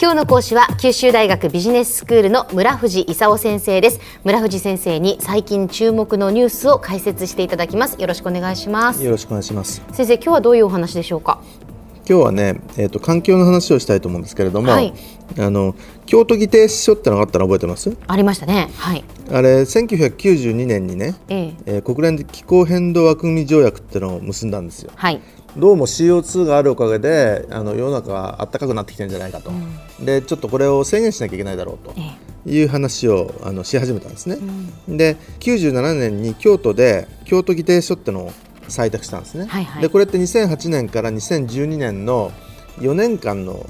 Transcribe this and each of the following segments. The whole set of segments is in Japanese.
今日の講師は九州大学ビジネススクールの村藤勲先生です。村藤先生に最近注目のニュースを解説していただきます。よろしくお願いします。よろしくお願いします。先生今日はどういうお話でしょうか？今日はね、えーと、環境の話をしたいと思うんですけれども、はい、あの京都議定書ってのがあったの覚えてます？ありましたね、はい、あれ1992年にね、ええ。えー、国連気候変動枠組み条約ってのを結んだんですよ、はい、どうも CO2 があるおかげであの世の中が暖かくなってきてるんじゃないかと、うん、でちょっとこれを制限しなきゃいけないだろうと。いう話をあのし始めたんですね、うん、で97年に京都で京都議定書ってのを採択したんですね、はいはい、でこれって2008年から2012年の4年間の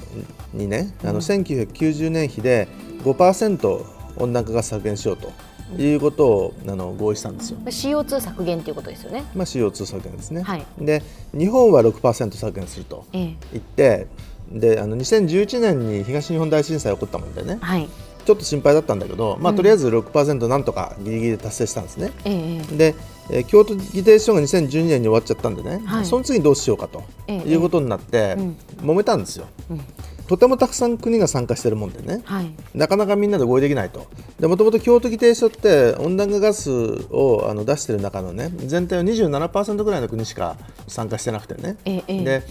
にねあの1990年比で5%温暖化が削減しようということをあの合意したんですよ。CO2 削減ということですよね。まあ CO2 削減ですね。はい、で日本は6%削減すると言って、ええ、であの2011年に東日本大震災起こったもんでね、はい、ちょっと心配だったんだけど、まあ、とりあえず6%なんとかぎりぎりで達成したんですね。ええ、で、えー、京都議定書が2012年に終わっちゃったんでね、はい、その次どうしようかということになって、うん、揉めたんですよ。うんとてもたくさん国が参加してるもんでね、はい、なかなかみんなで合意できないと。もともと京都議定書って温暖化ガスをあの出してる中のね全体の27%ぐらいの国しか参加してなくてね、ええ、で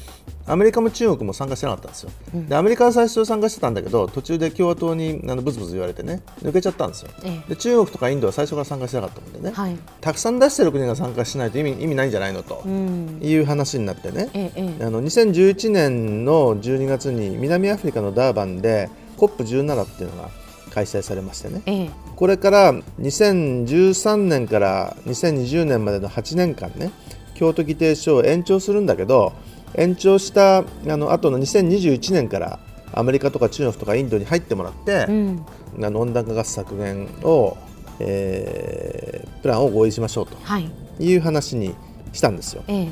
アメリカも中国も参加してなかったんですよ、うん、でアメリカは最初参加してたんだけど途中で共和党にあのブツブツ言われてね抜けちゃったんですよ、ええ、で中国とかインドは最初から参加してなかったもんでね、はい、たくさん出してる国が参加しないと意味意味ないんじゃないのという話になってね、ええ、あの2011年の12月に南アフリカのダーバンで COP17 っていうのが開催されましてね、ええ、これから2013年から2020年までの8年間ね京都議定書を延長するんだけど延長したあの後の2021年からアメリカとか中国とかインドに入ってもらって、うん、あの温暖化ガス削減を、えー、プランを合意しましょうとい。う話にしたんですよ。え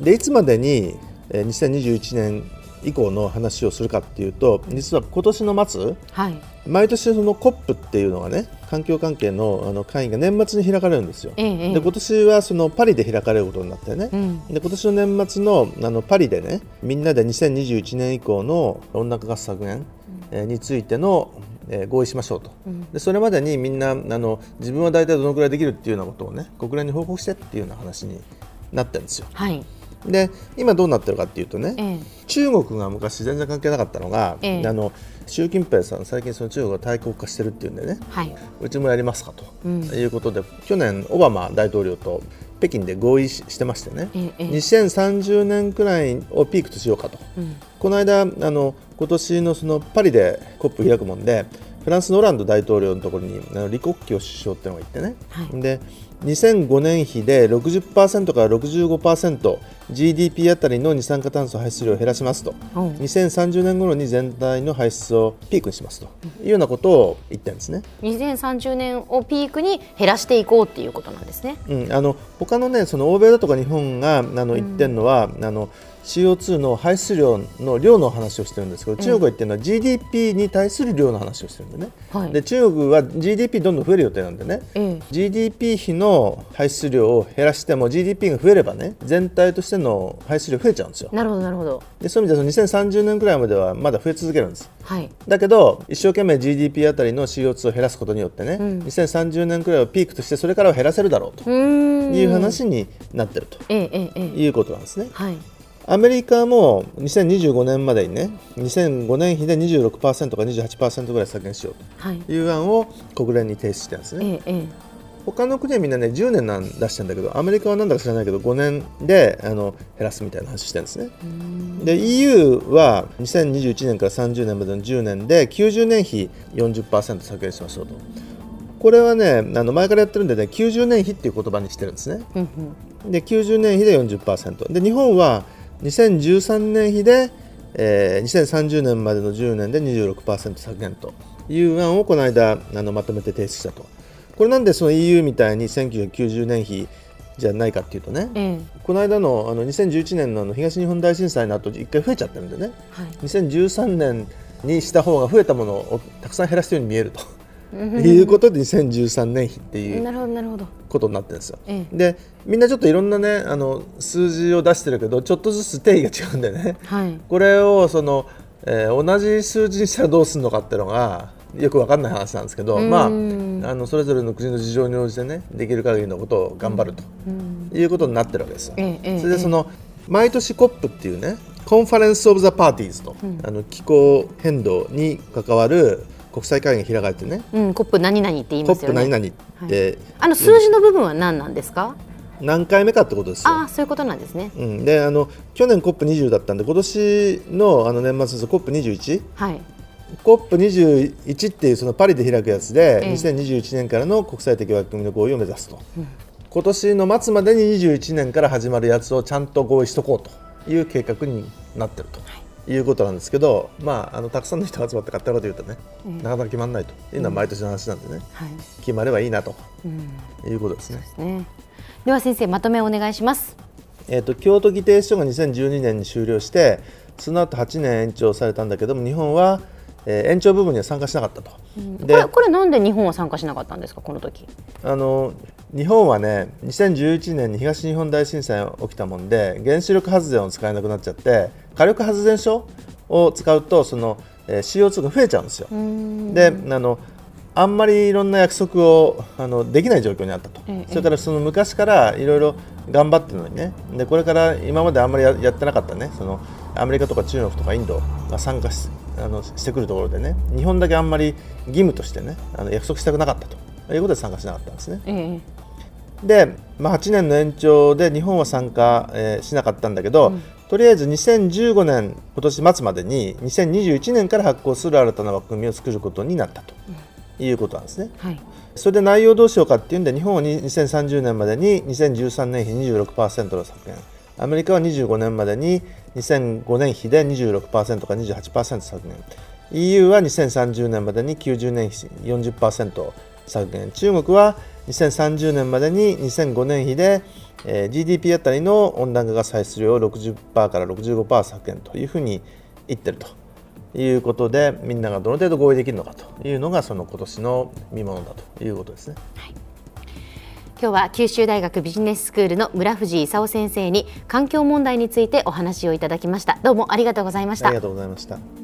え、でいつまでに2021年以降の話をするかっていうと実は今年の末、はい、毎年その COP っていうのがね環境関係のあの会議が年末に開かれるんですよ。ええ、で今年はそのパリで開かれることになってね、うん、で今年の年末のあのパリでねみんなで2021年以降の温暖化ガス削減、えについてのえー、合意しましょうと、うん、でそれまでにみんなあの自分は大体どのくらいできるっていうようなことをね国連に報告してっていうような話になってるんですよ。はいで今どうなってるかっていうとね、ええ、中国が昔全然関係なかったのが、ええ、あの習近平さん最近その中国が大国化してるっていうんでね、はい、うちもやりますかと、うん、いうことで去年オバマ大統領と北京で合意してましてね、ええ、2030年くらいをピークとしようかと、うん、この間あの今年のそのパリで COP 開くもんでフランスのオランド大統領のところに李克強首相っていうのがいてね、はい、で2005年比で60%から 65%GDP あたりの二酸化炭素排出量を減らしますと、う。ん、2030年頃に全体の排出をピークにしますと。いうようなことを言ってるんですね。2030年をピークに減らしていこうっていうことなんですね、うん、あの他のねその欧米だとか日本があの言ってるのは、うん、あの CO2 の排出量の量の話をしてるんですけど、中国が言ってるのは GDP に対する量の話をしてるんでね、はい、で中国は GDP どんどん増える予定なんでね、GDP 比の排出量を減らしても GDP が増えればね全体としての排出量増えちゃうんですよ。なるほどなるほど。でそういう意味では2030年くらいまではまだ増え続けるんです。はい、だけど一生懸命 GDP あたりの CO2 を減らすことによってね、うん、2030年くらいをピークとしてそれからは減らせるだろうという話になってるということなんですね。はいアメリカも2025年までにね2005年比で26%か28%ぐらい削減しようという案を国連に提出してるんですね。ええ、他の国はみんなね10年なん出してるんだけどアメリカはなんだか知らないけど5年であの減らすみたいな話してるんですね。で EU は2021年から30年までの10年で90年比40%削減しましょうと。これはねあの前からやってるんでね90年比っていう言葉にしてるんですね。で90年比で40%で日本は2013年比で、えー、2030年までの10年で26%削減という案をこの間あのまとめて提出したと。これなんでその EU みたいに1990年比じゃないかっていうとね、ええ、この間のあの2011年のあの東日本大震災の後一回増えちゃってるんでね、はい、2013年にした方が増えたものをたくさん減らしたように見えると。いうことで2013年比っていうことになってるんですよ。でみんなちょっといろんなねあの数字を出してるけどちょっとずつ定義が違うんでね、はい、これをそのえー、同じ数字にしたらどうするのかっていうのがよく分かんない話なんですけど、まあ、あのそれぞれの国の事情に応じてねできる限りのことを頑張るということになってるわけですよ。それでその毎年 COP っていうね Conference of the Parties と、うん、あの気候変動に関わる国際会議が開かれてね、うん、 COP 何々って言いますよね。 COP 何々って、はい、あの数字の部分は何なんですか？何回目かってことですあそういうことなんですね。うん、であの去年コップ20だったんで今年のあの年末のコップ21、はい、コップ21っていうそのパリで開くやつで、ええ、2021年からの国際的枠組みの合意を目指すと、うん、今年の末までに21年から始まるやつをちゃんと合意しとこうという計画になってると。はいいうことなんですけど、まあ、あのたくさんの人が集まって勝手なこと言うとね、うん、なかなか決まらないと。いうのは毎年の話なんでね、うん。はい、決まればいいなと、うん、いうことですね。でね。では先生まとめお願いします。えーと、京都議定書が2012年に終了してその後8年延長されたんだけども日本は、えー、延長部分には参加しなかったと、でこれこれなんで日本は参加しなかったんですかこの時？あの日本はね2011年に東日本大震災が起きたもんで原子力発電を使えなくなっちゃって火力発電所を使うとその、えー、CO2 が増えちゃうんですよ。であのあんまりいろんな約束をあのできない状況にあったと、ええ、それからその昔からいろいろ頑張ってるのにね。でこれから今まであんまりややってなかったね。そのアメリカとか中国とかインドが参加しあのしてくるところでね。日本だけあんまり義務としてねあの約束したくなかったと。いうことで参加しなかったんですね。えで、まあ、8年の延長で日本は参加、えー、しなかったんだけど、うん、とりあえず2015年今年末までに2021年から発行する新たな枠組みを作ることになったと。いうことなんですね。はい、それで内容どうしようかっていうんで日本は2030年までに2013年比26%の削減。アメリカは25年までに2005年比で26%か28%削減。EU は2030年までに90年比40%削減。中国は2030年までに2005年比で、えー、GDP あたりの温暖化が排出量を60%から65%削減というふうに言ってると。いうことでみんながどの程度合意できるのかというのがその今年の見ものだということですね。はい今日は九州大学ビジネススクールの村藤勲先生に環境問題についてお話をいただきましたどうもありがとうございましたありがとうございました